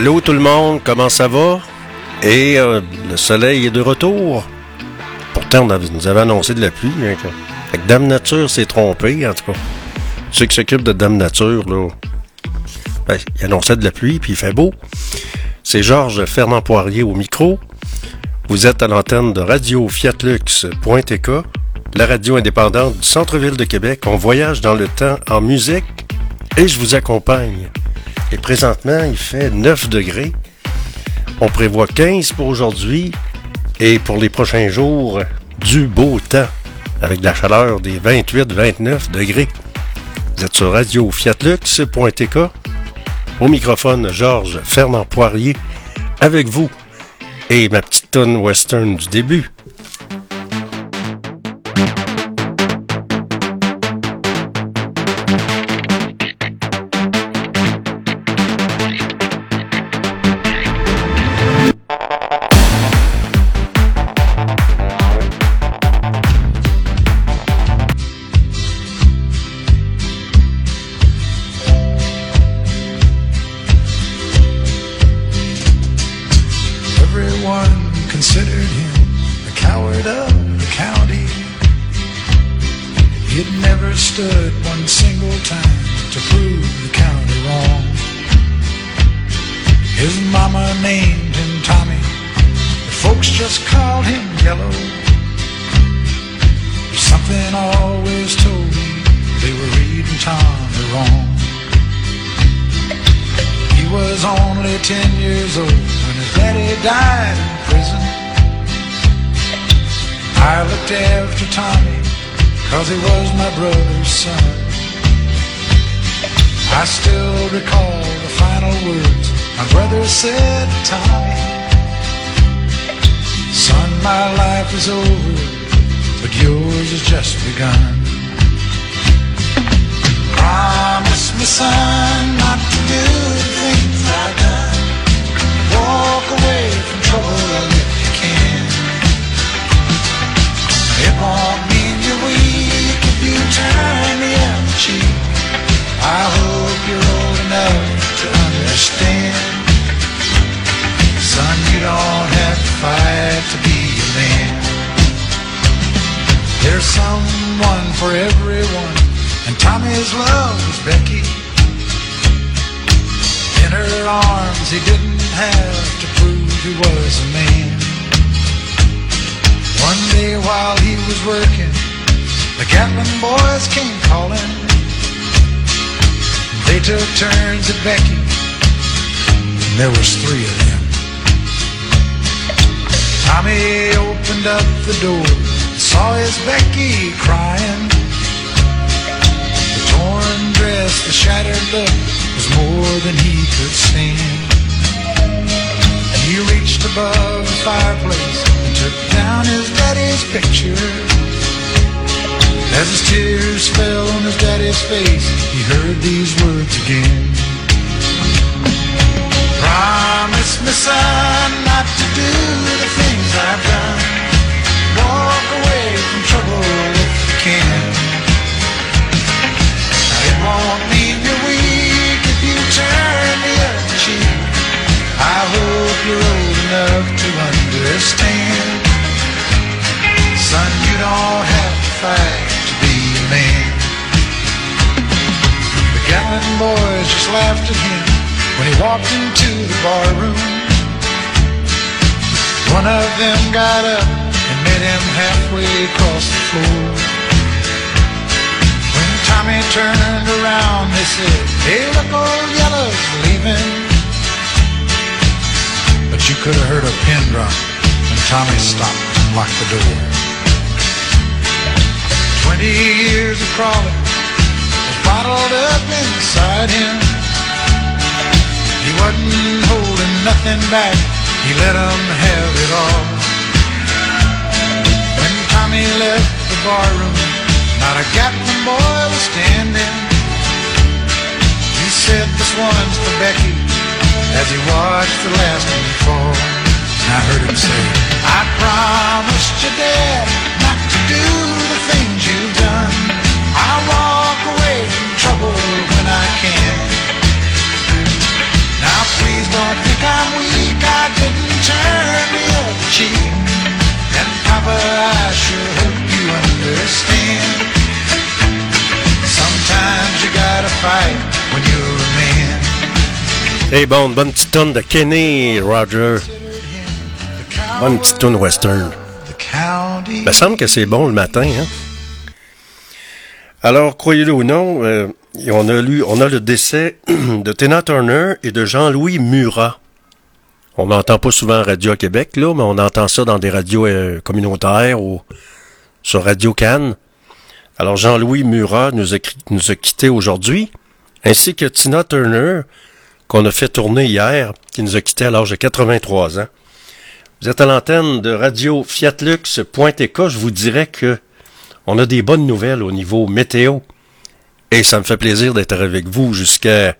Allô tout le monde, comment ça va? Et euh, le soleil est de retour. Pourtant, on nous avait annoncé de la pluie. Hein, que... Dame Nature s'est trompé, en tout cas. Ceux qui s'occupent de Dame Nature, là, ben, il annonçait de la pluie, puis il fait beau. C'est Georges Fernand Poirier au micro. Vous êtes à l'antenne de Radio Fiatlux.tk, la radio indépendante du centre-ville de Québec. On voyage dans le temps en musique et je vous accompagne. Et présentement, il fait 9 degrés. On prévoit 15 pour aujourd'hui et pour les prochains jours, du beau temps avec la chaleur des 28-29 degrés. Vous êtes sur Radio Fiatlux.tk. Au microphone, Georges Fernand Poirier avec vous et ma petite tonne western du début. walked into the bar room. One of them got up and met him halfway across the floor. When Tommy turned around, they said, Hey, look, old yellow's leaving. But you could have heard a pin drop when Tommy stopped and locked the door. Twenty years of crawling was bottled up inside him wasn't holding nothing back. He let them have it all. When Tommy left the barroom, not a Gatlin boy was standing. He said, this one's for Becky, as he watched the last one fall. And I heard him say, I promised your dad not to do the things you've done. I walk away from trouble when I can. Please don't turn. And I sure hope you understand. Sometimes you gotta fight when you're a man. Hey, bon, bonne petite tonne de Kenny Roger. Bonne petite tonne western. Il me semble que c'est bon le matin, hein? Alors, croyez-le ou non, euh, on, a lu, on a le décès de Tina Turner et de Jean-Louis Murat. On n'entend pas souvent Radio Québec, là, mais on entend ça dans des radios euh, communautaires ou sur Radio Cannes. Alors, Jean-Louis Murat nous a, quittés aujourd'hui, ainsi que Tina Turner, qu'on a fait tourner hier, qui nous a quittés à l'âge de 83 ans. Vous êtes à l'antenne de Radio Fiatlux.tk. Je vous dirais que on a des bonnes nouvelles au niveau météo. Et ça me fait plaisir d'être avec vous jusqu'à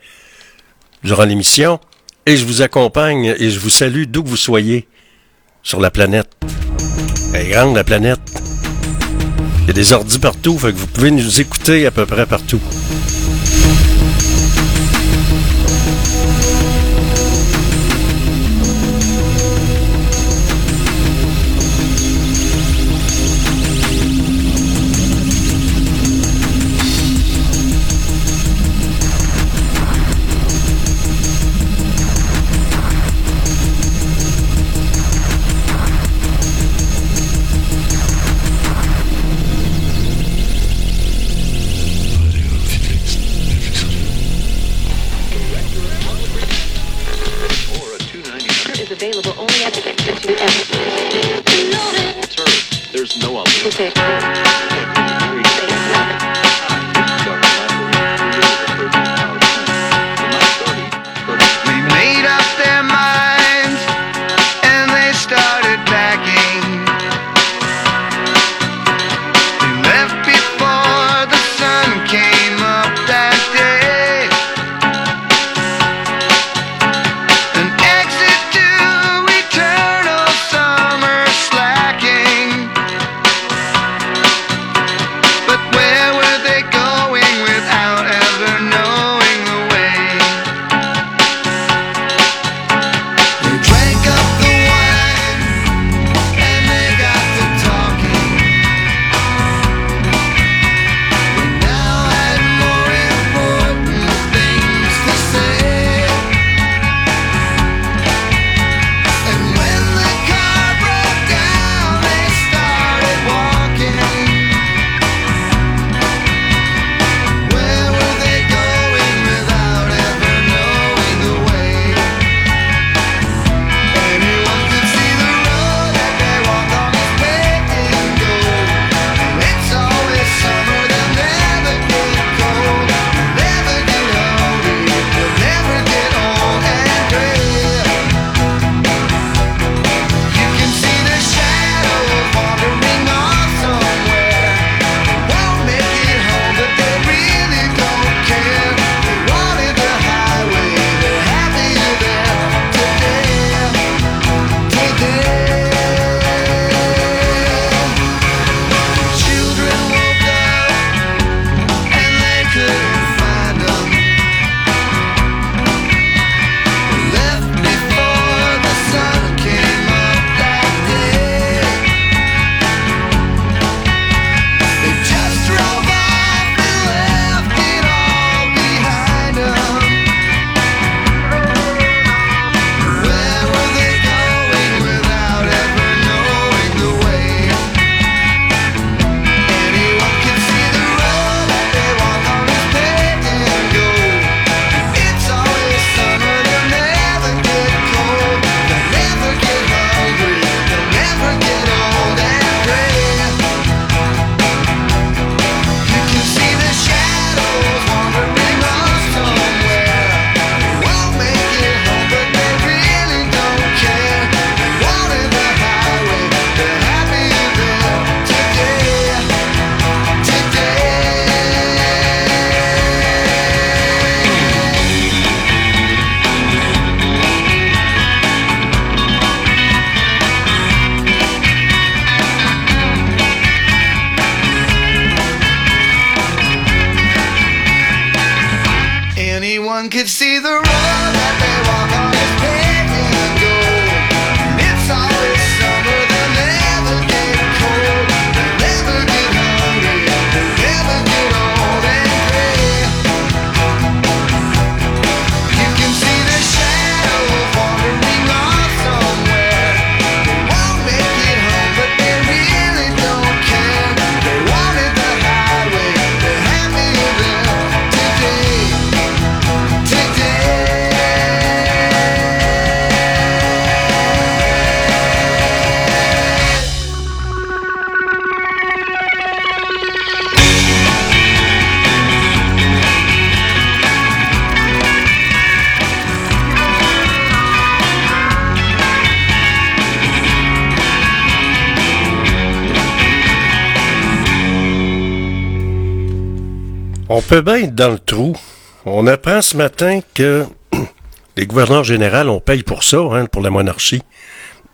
durant l'émission. Et je vous accompagne et je vous salue d'où que vous soyez sur la planète. Elle est grande, la planète. Il y a des ordis partout, vous pouvez nous écouter à peu près partout. Dans le trou. On apprend ce matin que les gouverneurs généraux, on paye pour ça, hein, pour la monarchie.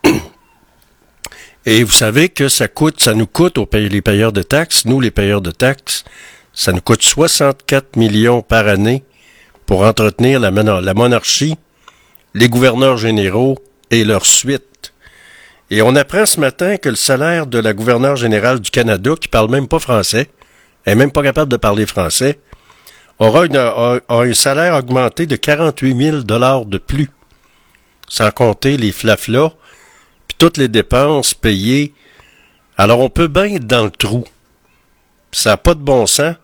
Et vous savez que ça coûte, ça nous coûte aux pays, les payeurs de taxes, nous les payeurs de taxes, ça nous coûte 64 millions par année pour entretenir la, la monarchie, les gouverneurs généraux et leur suite. Et on apprend ce matin que le salaire de la gouverneure générale du Canada, qui parle même pas français, est même pas capable de parler français, aura, un salaire augmenté de 48 000 dollars de plus, sans compter les flaflas, puis toutes les dépenses payées. Alors on peut bien être dans le trou. ça n'a pas de bon sens.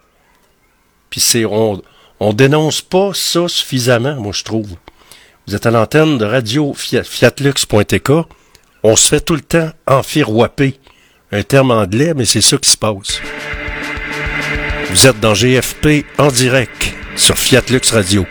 Puis c'est on, on dénonce pas ça suffisamment, moi je trouve. Vous êtes à l'antenne de radio fiatlux.tk. On se fait tout le temps enfiroiper. Un terme anglais, mais c'est ça qui se passe. Vous êtes dans GFP en direct sur Fiat Lux Radio.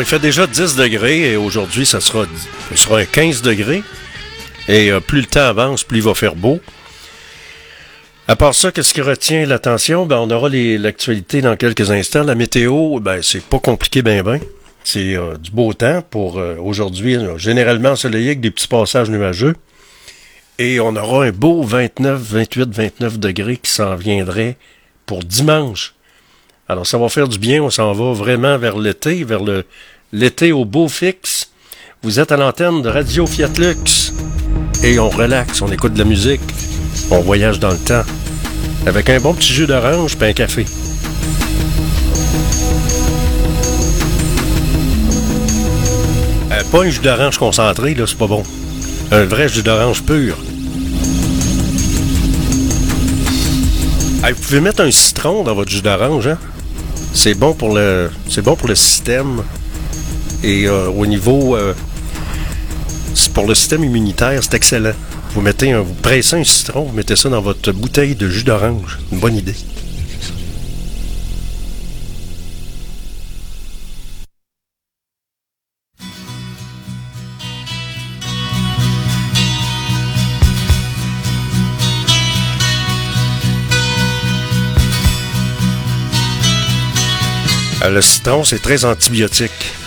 Il fait déjà 10 degrés et aujourd'hui, ça sera, ça sera un 15 degrés. Et euh, plus le temps avance, plus il va faire beau. À part ça, qu'est-ce qui retient l'attention? Ben, on aura l'actualité dans quelques instants. La météo, ben, c'est pas compliqué ben ben. C'est euh, du beau temps pour euh, aujourd'hui, généralement ensoleillé avec des petits passages nuageux. Et on aura un beau 29, 28, 29 degrés qui s'en viendrait pour dimanche. Alors ça va faire du bien, on s'en va vraiment vers l'été, vers le l'été au beau fixe. Vous êtes à l'antenne de Radio Fiat Lux et on relaxe, on écoute de la musique, on voyage dans le temps avec un bon petit jus d'orange et un café. Euh, pas un jus d'orange concentré, là, c'est pas bon. Un vrai jus d'orange pur. vous pouvez mettre un citron dans votre jus d'orange, hein? C'est bon pour le, système. Et euh, au niveau, euh, pour le système immunitaire, c'est excellent. Vous mettez un, vous pressez un citron, vous mettez ça dans votre bouteille de jus d'orange. Une bonne idée. Le citron, c'est très antibiotique.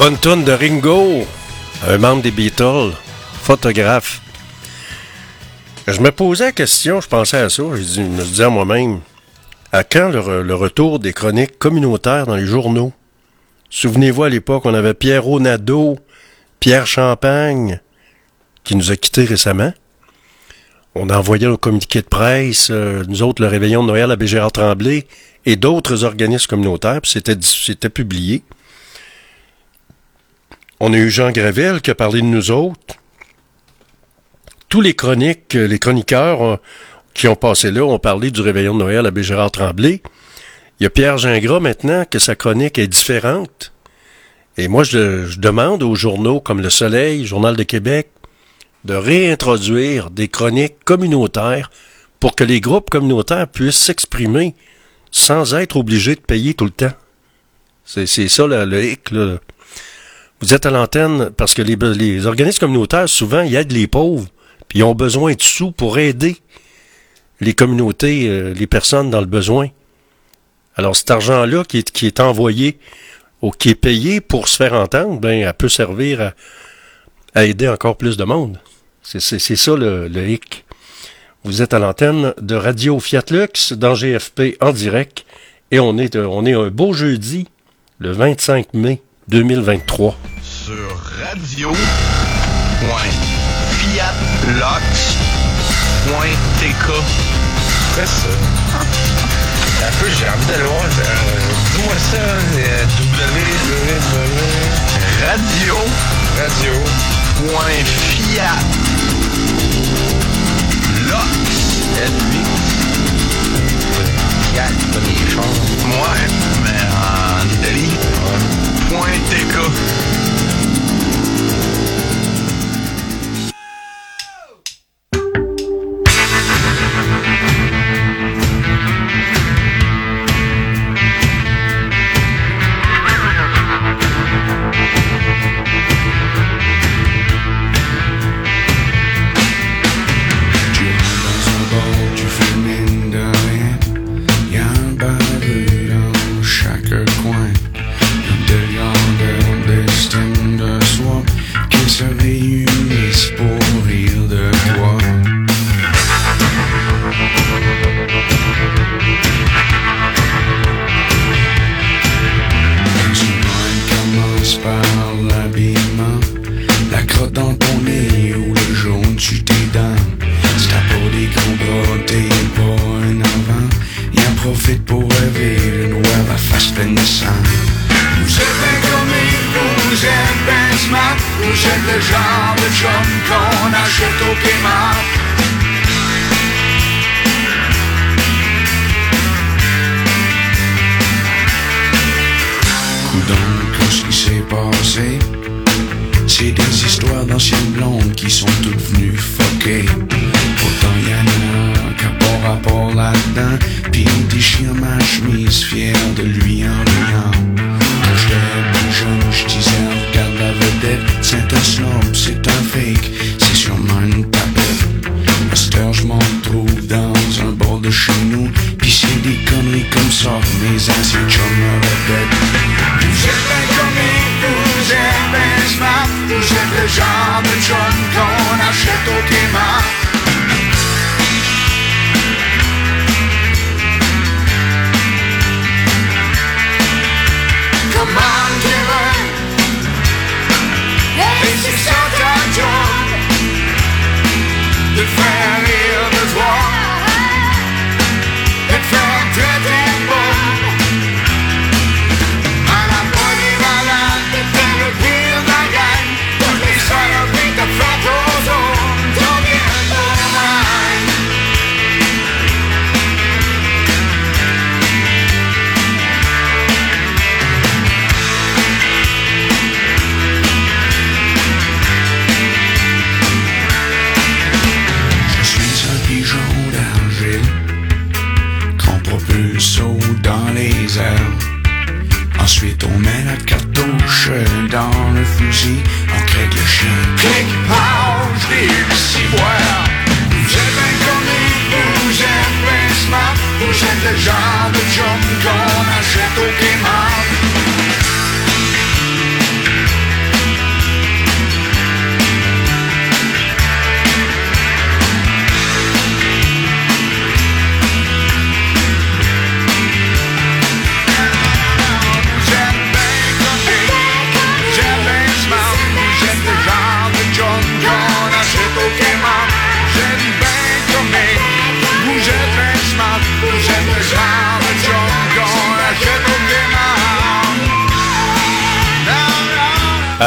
Bonne de Ringo, un membre des Beatles, photographe. Je me posais la question, je pensais à ça, je me disais à moi-même, À quand le, le retour des chroniques communautaires dans les journaux? Souvenez-vous, à l'époque, on avait Pierre Nadeau, Pierre Champagne, qui nous a quittés récemment. On a envoyé un communiqué de presse, euh, nous autres, le Réveillon de Noël à Bégérard Tremblay et d'autres organismes communautaires, puis c'était publié. On a eu Jean Gravel qui a parlé de nous autres. Tous les chroniques, les chroniqueurs euh, qui ont passé là ont parlé du Réveillon de Noël à Bégérard Tremblay. Il y a Pierre Gingras maintenant que sa chronique est différente. Et moi, je, demande aux journaux comme Le Soleil, Journal de Québec, de réintroduire des chroniques communautaires pour que les groupes communautaires puissent s'exprimer sans être obligés de payer tout le temps. C'est ça le, hic. Vous êtes à l'antenne parce que les, organismes communautaires, souvent, ils aident les pauvres, puis ils ont besoin de sous pour aider les communautés, euh, les personnes dans le besoin. Alors cet argent-là qui est, qui est envoyé ou qui est payé pour se faire entendre, ben, elle peut servir à, aider encore plus de monde. C'est ça le, hic. Vous êtes à l'antenne de Radio Fiat Lux dans GFP en direct et on est, on est un beau jeudi, le 25 mai 2023. Sur radio. Quoi ça? Un peu, j'ai envie d'aller voir. Euh, Dis-moi ça, euh, www. Radio. Radio. Point Fiat. Lox. Fiat, pas des chars. Ouais, mais en Italie. Point TK. transmonto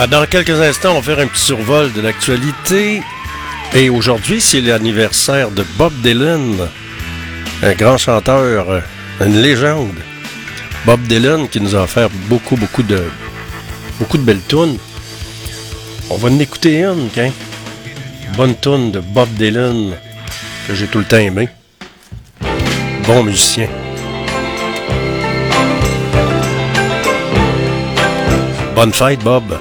Euh, dans quelques instants, on va faire un petit survol de l'actualité. Et aujourd'hui, c'est l'anniversaire de Bob Dylan, un grand chanteur, une légende. Bob Dylan qui nous a offert beaucoup, beaucoup de, beaucoup de belles tunes. On va en écouter une, hein? Bonne tune de Bob Dylan que j'ai tout le temps aimé. Bon musicien. Bonne fête, Bob.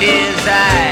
his eyes.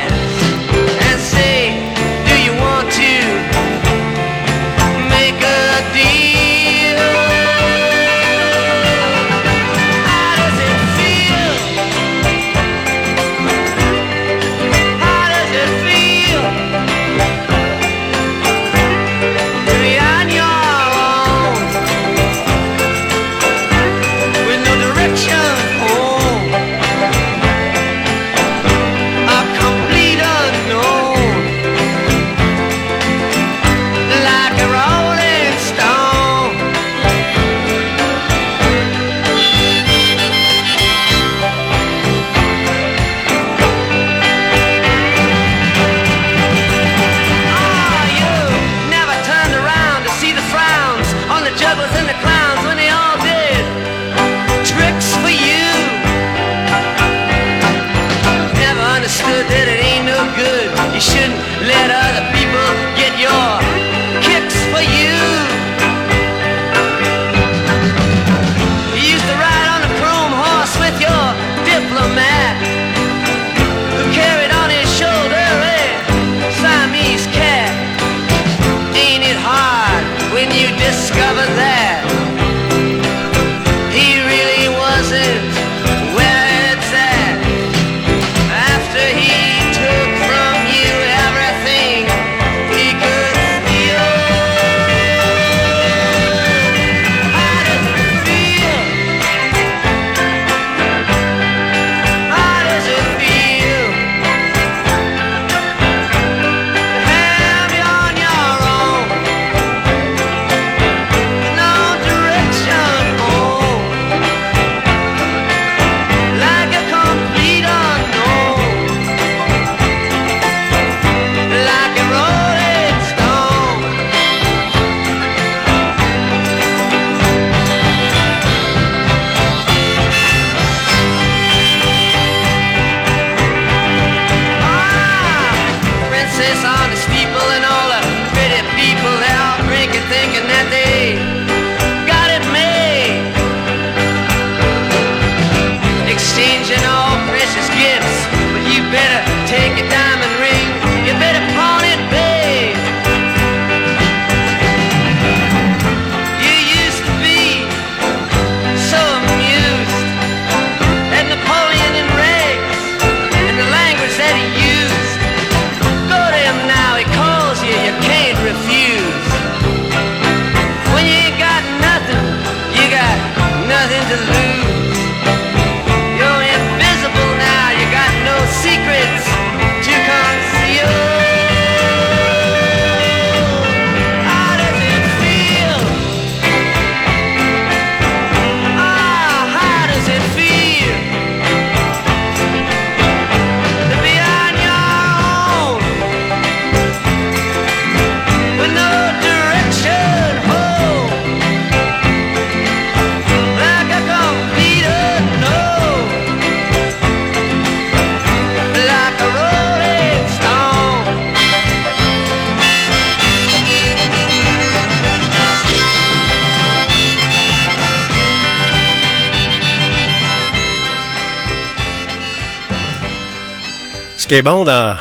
Qui bon dans,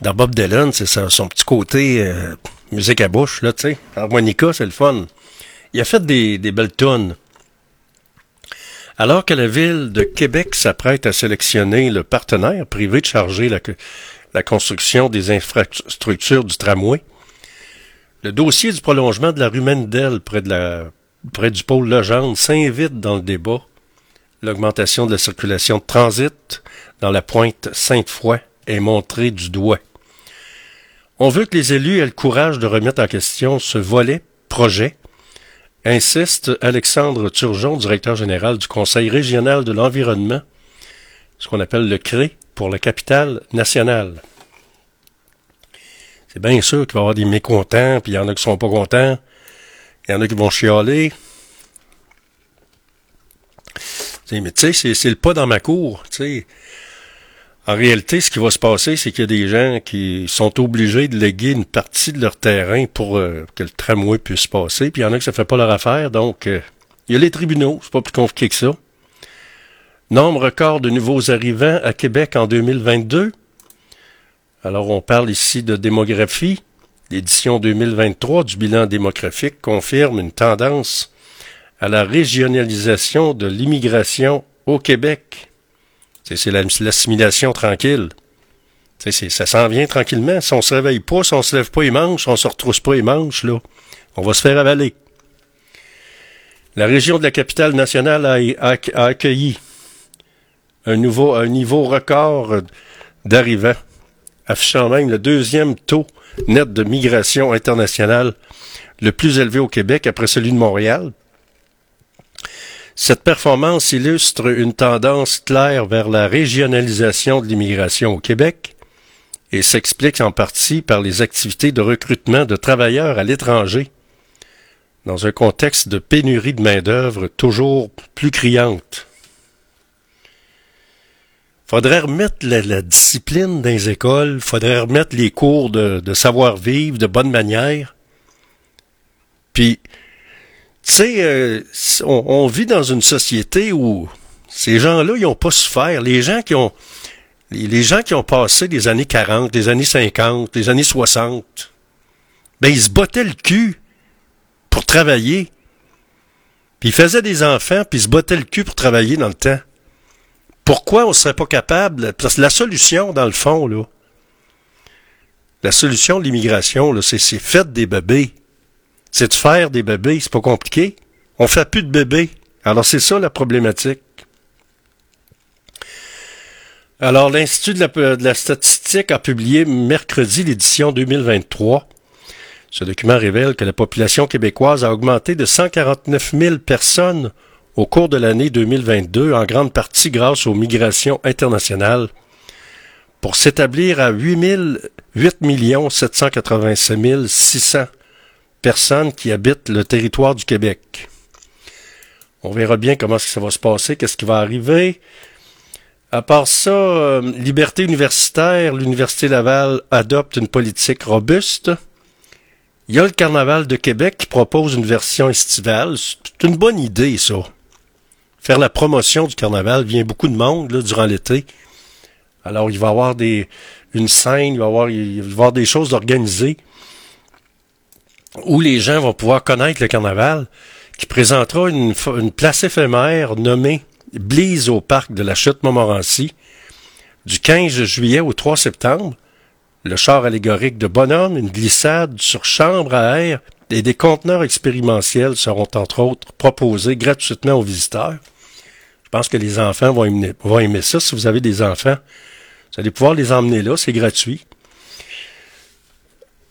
dans Bob Dylan, c'est son petit côté euh, musique à bouche, là, tu sais. Harmonica, c'est le fun. Il a fait des, des belles tunes. Alors que la ville de Québec s'apprête à sélectionner le partenaire privé de charger la, la construction des infrastructures du tramway, le dossier du prolongement de la rue Mendel près, de la, près du pôle Legendre s'invite dans le débat. L'augmentation de la circulation de transit dans la pointe Sainte-Foy est montrée du doigt. On veut que les élus aient le courage de remettre en question ce volet projet insiste Alexandre Turgeon, directeur général du Conseil régional de l'environnement, ce qu'on appelle le CRE, pour la capitale nationale. C'est bien sûr qu'il va y avoir des mécontents, puis il y en a qui sont pas contents, il y en a qui vont chialer. mais tu sais, c'est le pas dans ma cour, tu sais. En réalité, ce qui va se passer, c'est qu'il y a des gens qui sont obligés de léguer une partie de leur terrain pour euh, que le tramway puisse passer, puis il y en a qui ça fait pas leur affaire, donc euh, il y a les tribunaux, c'est pas plus compliqué que ça. Nombre record de nouveaux arrivants à Québec en 2022. Alors on parle ici de démographie. L'édition 2023 du bilan démographique confirme une tendance à la régionalisation de l'immigration au Québec. C'est l'assimilation tranquille. ça s'en vient tranquillement. Si on se réveille pas, si on se lève pas les manches, on se retrousse pas les manches, là, on va se faire avaler. La région de la capitale nationale a, accueilli un, nouveau, un niveau record d'arrivants, affichant même le deuxième taux net de migration internationale le plus élevé au Québec après celui de Montréal, cette performance illustre une tendance claire vers la régionalisation de l'immigration au Québec et s'explique en partie par les activités de recrutement de travailleurs à l'étranger dans un contexte de pénurie de main-d'œuvre toujours plus criante. Faudrait remettre la, discipline dans les écoles, faudrait remettre les cours de, de savoir-vivre, de bonne manière. Puis, tu sais, euh, on, vit dans une société où ces gens-là, ils n'ont pas souffert. Les gens qui ont les gens qui ont passé les années 40, les années 50, les années 60, ben ils se bottaient le cul pour travailler. Puis ils faisaient des enfants, puis ils se bottaient le cul pour travailler dans le temps. Pourquoi on ne serait pas capable? Parce que la solution, dans le fond, là, la solution de l'immigration, c'est fait des bébés c'est de faire des bébés? C'est pas compliqué. On fait plus de bébés. Alors, c'est ça la problématique. Alors, l'Institut de la, statistique a publié mercredi l'édition 2023. Ce document révèle que la population québécoise a augmenté de 149 000 personnes au cours de l'année 2022, en grande partie grâce aux migrations internationales, pour s'établir à 8, 8 787 600 personnes qui habitent le territoire du Québec. On verra bien comment ça va se passer, qu'est-ce qui va arriver. À part ça, euh, liberté universitaire, l'Université Laval adopte une politique robuste. Il y a le Carnaval de Québec qui propose une version estivale. C'est une bonne idée, ça. Faire la promotion du Carnaval. vient beaucoup de monde là, durant l'été. Alors, il va y avoir des, une scène, il va y avoir, il va y avoir des choses organisées où les gens vont pouvoir connaître le carnaval, qui présentera une, place éphémère nommée Blise au parc de la Chute Montmorency du 15 juillet au 3 septembre. Le char allégorique de bonhomme, une glissade sur chambre à air et des conteneurs expérimentiels seront entre autres proposés gratuitement aux visiteurs. Je pense que les enfants vont aimer, vont aimer ça. Si vous avez des enfants, vous allez pouvoir les emmener là, c'est gratuit.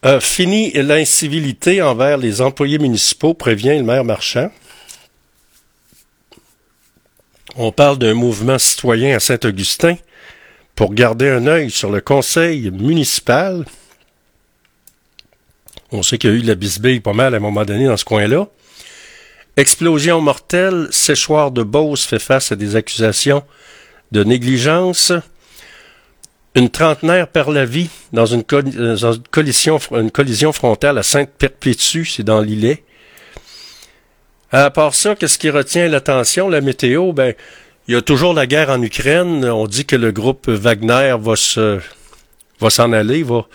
Euh, fini l'incivilité envers les employés municipaux, prévient le maire Marchand. On parle d'un mouvement citoyen à Saint-Augustin pour garder un œil sur le conseil municipal. On sait qu'il y a eu de la bisbille pas mal à un moment donné dans ce coin-là. Explosion mortelle, séchoir de Beauce fait face à des accusations de négligence. Une trentenaire perd la vie dans une, collision, frontale à Sainte-Perpétue, c'est dans l'îlet. À part ça, qu'est-ce qui retient l'attention, la météo? Ben, il y a toujours la guerre en Ukraine. On dit que le groupe Wagner va se, va s'en aller, va,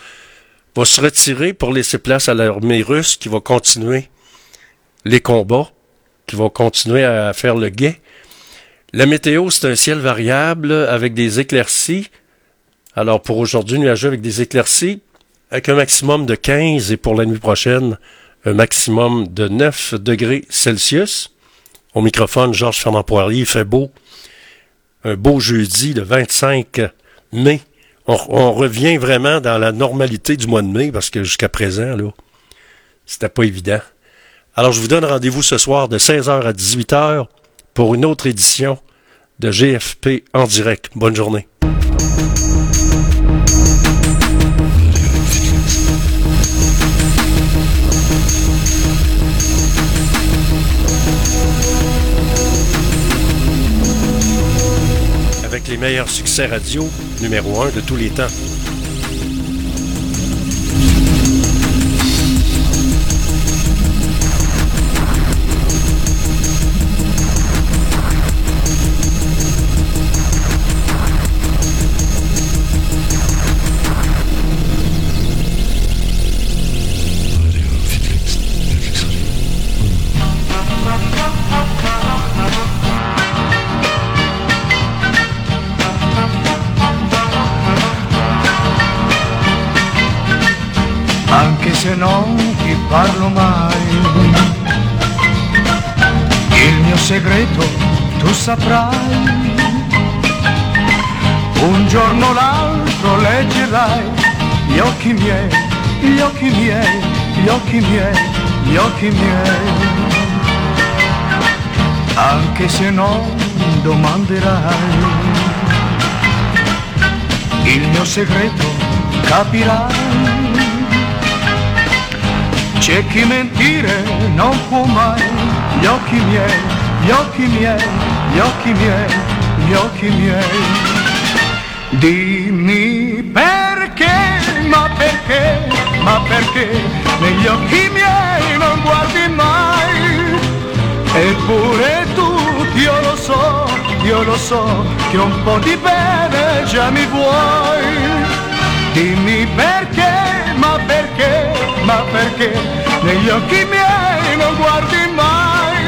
va se retirer pour laisser place à l'armée russe qui va continuer les combats, qui va continuer à faire le guet. La météo, c'est un ciel variable avec des éclaircies. Alors pour aujourd'hui, nuageux avec des éclaircies, avec un maximum de 15 et pour la nuit prochaine, un maximum de 9 degrés Celsius. Au microphone, Georges Fernand Poirier, il fait beau. Un beau jeudi, le 25 mai. On, revient vraiment dans la normalité du mois de mai parce que jusqu'à présent, là, c'était pas évident. Alors, je vous donne rendez-vous ce soir de 16h à 18h pour une autre édition de GFP en direct. Bonne journée. Avec les meilleurs succès radio, numéro un de tous les temps. Anche se non ti parlo mai. Il mio segreto tu saprai. Un giorno o l'altro leggerai gli occhi miei, gli occhi miei, gli occhi miei, gli occhi miei. Anche se non domanderai, il mio segreto capirai. C'è chi mentire non può mai, gli occhi miei, gli occhi miei, gli occhi miei, gli occhi miei. Dimmi perché, ma perché, ma perché negli occhi miei non guardi mai? Eppure tu, io lo so, io lo so, che un po' di bene già mi vuoi. Dimmi perché, perché, ma perché negli occhi miei non guardi mai?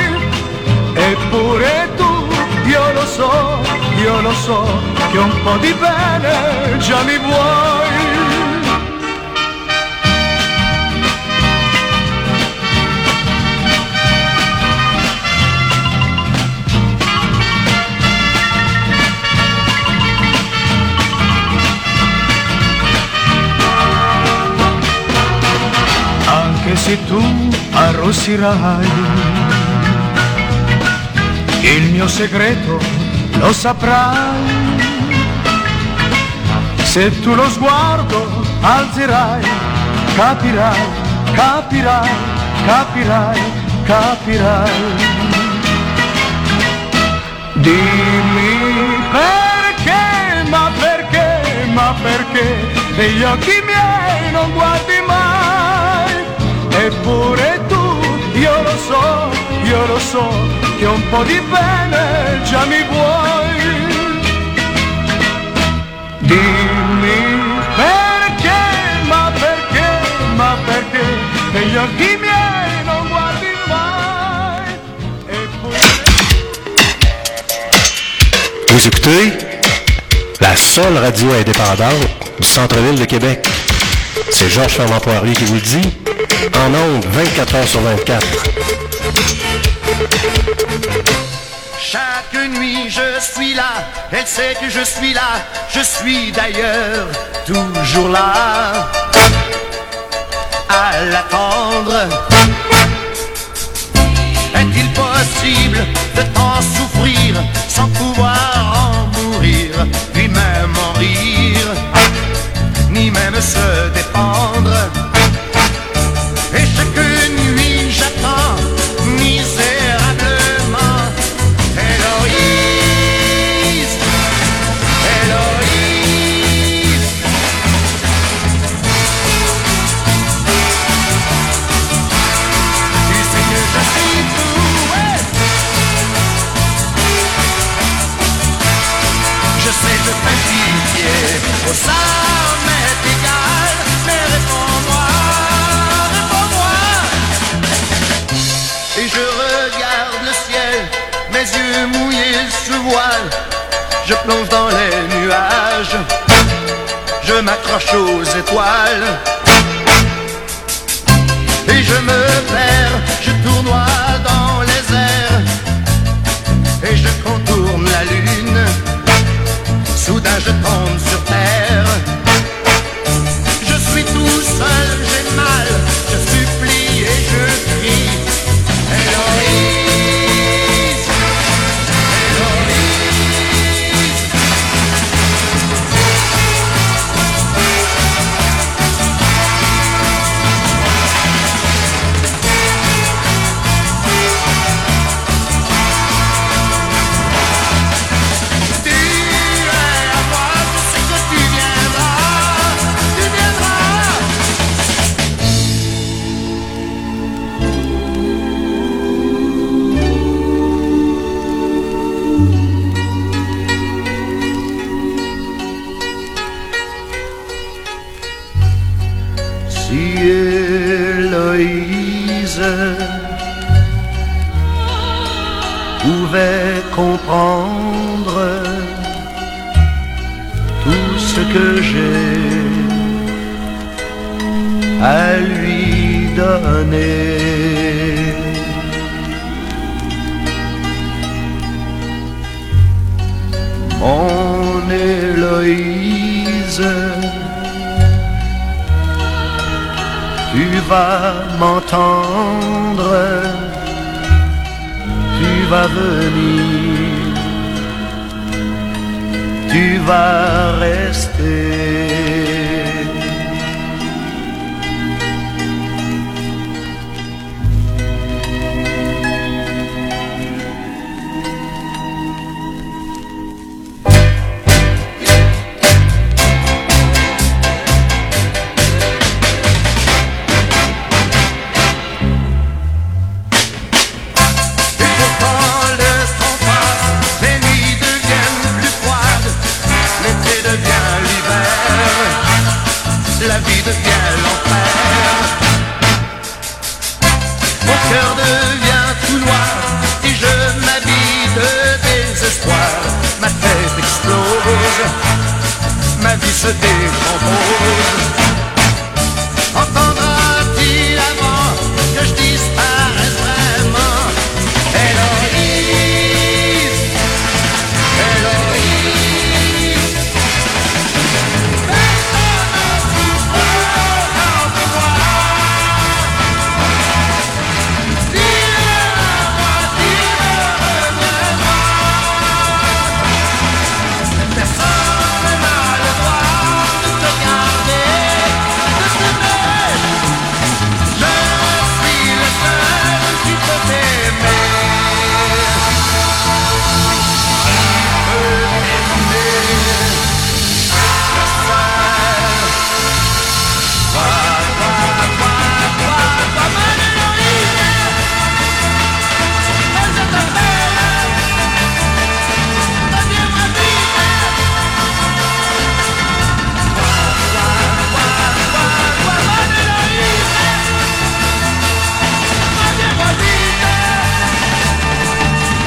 Eppure tu, io lo so, io lo so, che un po' di bene già mi vuoi. Se tu arrossirai, il mio segreto lo saprai. Se tu lo sguardo alzerai, capirai, capirai, capirai, capirai. Dimmi perché, ma perché, ma perché negli occhi miei non guardi mai? Eppure tu, io so. Vous écoutez la seule radio indépendante du centre-ville de Québec. C'est Georges Fernand Poirier qui vous le dit. En ondes, 24 heures sur 24. Chaque nuit je suis là, elle sait que je suis là, je suis d'ailleurs toujours là à l'attendre. Est-il possible de tant souffrir sans pouvoir en mourir, ni même en rire, ni même se aux étoiles. Ma vie se décompose.